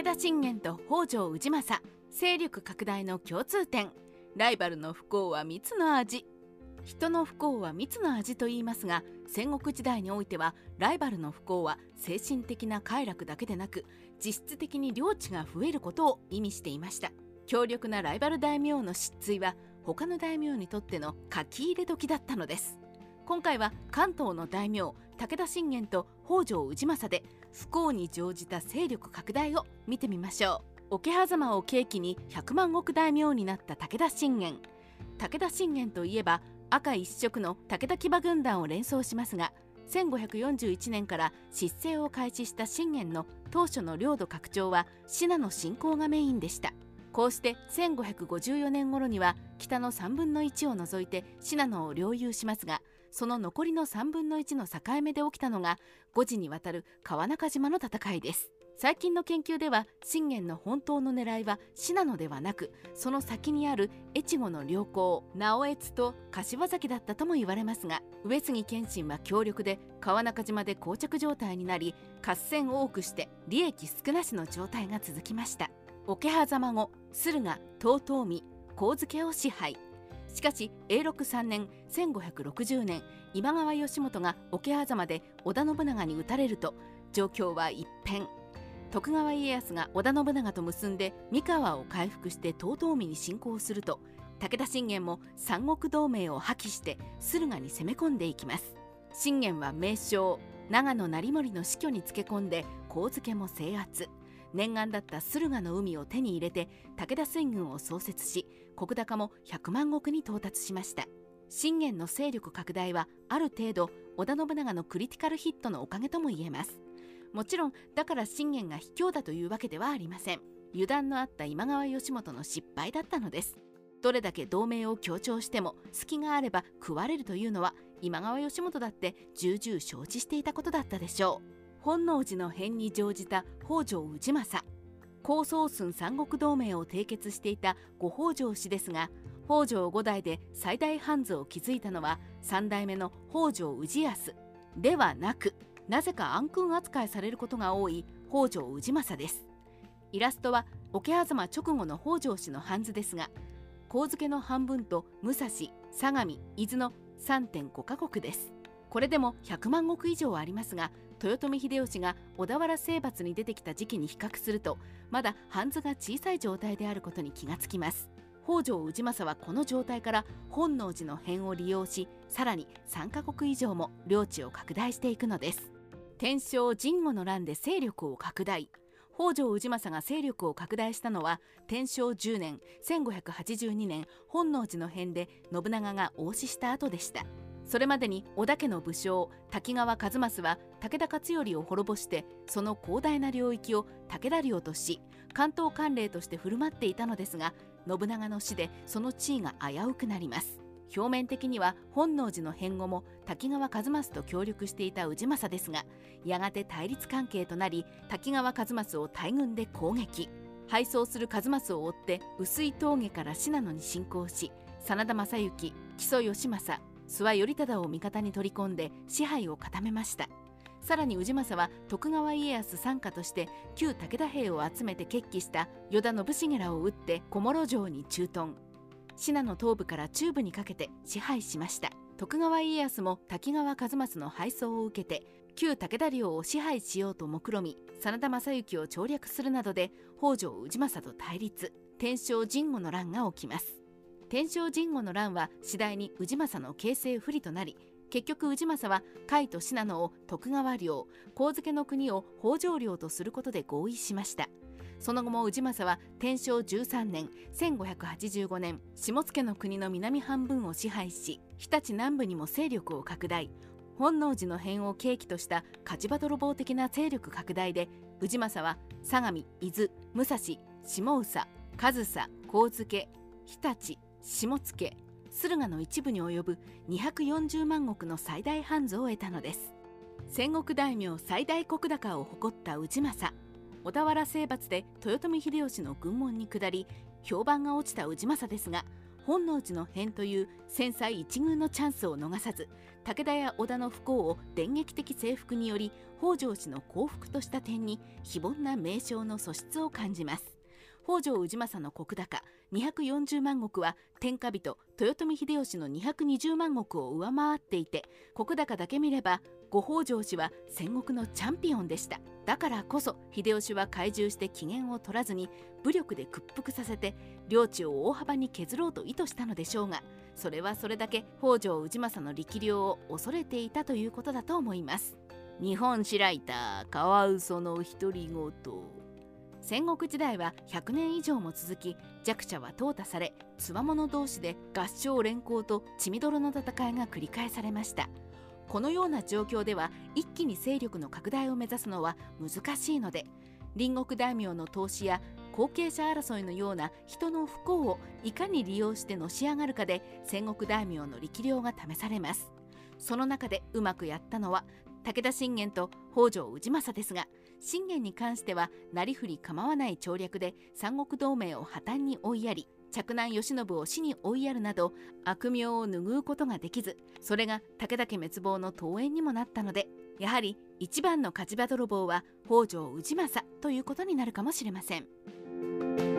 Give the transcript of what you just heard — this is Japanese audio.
武田信玄と北条氏政勢力拡大の共通点。ライバルの不幸は蜜の味。人の不幸は蜜の味と言いますが戦国時代においてはライバルの不幸は精神的な快楽だけでなく実質的に領地が増えることを意味していました。強力なライバル大名の失墜は他の大名にとっての書き入れ時だったのです。今回は関東の大名武田信玄と北条氏政で不幸に乗じた勢力拡大を見てみましょう。桶狭間を契機に100万石大名になった武田信玄。武田信玄といえば赤一色の武田騎馬軍団を連想しますが1541年から失政を開始した信玄の当初の領土拡張は信濃侵攻がメインでした。こうして1554年頃には北の3分の1を除いて信濃を領有しますがその残りの3分の1の境目で起きたのが5時にわたる川中島の戦いです。最近の研究では信玄の本当の狙いは信濃ではなくその先にある越後の良港直江津と柏崎だったとも言われますが上杉謙信は強力で川中島で膠着状態になり合戦を多くして利益少なしの状態が続きました。桶狭間後駿河遠江神漬を支配。しかし永禄3年1560年今川義元が桶狭間で織田信長に討たれると状況は一変。徳川家康が織田信長と結んで三河を回復して遠江に侵攻すると武田信玄も三国同盟を破棄して駿河に攻め込んでいきます。信玄は名将長野成盛の死去につけ込んで神漬も制圧。念願だった駿河の海を手に入れて武田水軍を創設し石高も100万石に到達しました。信玄の勢力拡大はある程度織田信長のクリティカルヒットのおかげとも言えます。もちろんだから信玄が卑怯だというわけではありません。油断のあった今川義元の失敗だったのです。どれだけ同盟を強調しても隙があれば食われるというのは今川義元だって重々承知していたことだったでしょう。本能寺の変に乗じた北条氏政。高宗寸三国同盟を締結していた五北条氏ですが北条五代で最大藩図を築いたのは三代目の北条氏康。ではなくなぜか暗君扱いされることが多い北条氏政です。イラストは桶狭間直後の北条氏の藩図ですが神漬の半分と武蔵相模伊豆の3.5カ国です。これでも100万石以上ありますが豊臣秀吉が小田原征伐に出てきた時期に比較するとまだ半図が小さい状態であることに気がつきます。北条氏政はこの状態から本能寺の変を利用しさらに3カ国以上も領地を拡大していくのです。天正神護の乱で勢力を拡大。北条氏政が勢力を拡大したのは天正10年1582年本能寺の変で信長が応死した後でした。それまでに織田家の武将滝川一益は武田勝頼を滅ぼしてその広大な領域を武田領とし関東管領として振る舞っていたのですが信長の死でその地位が危うくなります。表面的には本能寺の変後も滝川一益と協力していた氏政ですがやがて対立関係となり滝川一益を大軍で攻撃。敗走する一益を追って薄い峠から信濃に侵攻し真田昌幸木曽義政諏訪頼忠を味方に取り込んで支配を固めました。さらに氏政は徳川家康傘下として旧武田兵を集めて決起した依田信繁らを討って小諸城に駐屯。信濃東部から中部にかけて支配しました。徳川家康も滝川一益の敗走を受けて旧武田領を支配しようと目論み真田昌幸を調略するなどで北条氏政と対立。天正神護の乱が起きます。天正神護の乱は次第に氏政の形勢不利となり結局氏政は甲斐と信濃を徳川領神漬の国を北条領とすることで合意しました。その後も氏政は天正13年1585年下野の国の南半分を支配し日立南部にも勢力を拡大。本能寺の変を契機とした勝場泥棒的な勢力拡大で氏政は相模伊豆武蔵下総上総神漬日立下野駿河の一部に及ぶ240万石の最大藩図を得たのです。戦国大名最大石高を誇った氏政小田原征伐で豊臣秀吉の軍門に下り評判が落ちた氏政ですが本能寺の変という戦災一遇のチャンスを逃さず武田や織田の不幸を電撃的征服により北条氏の降伏とした点に非凡な名称の素質を感じます。北条氏政の石高240万石は天下人豊臣秀吉の220万石を上回っていて石高だけ見れば五北条氏は戦国のチャンピオンでした。だからこそ秀吉は懐柔して機嫌を取らずに武力で屈服させて領地を大幅に削ろうと意図したのでしょうがそれはそれだけ北条氏政の力量を恐れていたということだと思います。日本白いたカワウソの独り言。戦国時代は100年以上も続き弱者は淘汰されつわもの同士で合唱連行と血みどろの戦いが繰り返されました。このような状況では一気に勢力の拡大を目指すのは難しいので隣国大名の投資や後継者争いのような人の不幸をいかに利用してのし上がるかで戦国大名の力量が試されます。その中でうまくやったのは武田信玄と北条氏政ですが信玄に関してはなりふり構わない調略で三国同盟を破綻に追いやり嫡男慶喜を死に追いやるなど悪名を拭うことができずそれが武田家滅亡の登園にもなったのでやはり一番の勝ち場泥棒は北条氏政ということになるかもしれません。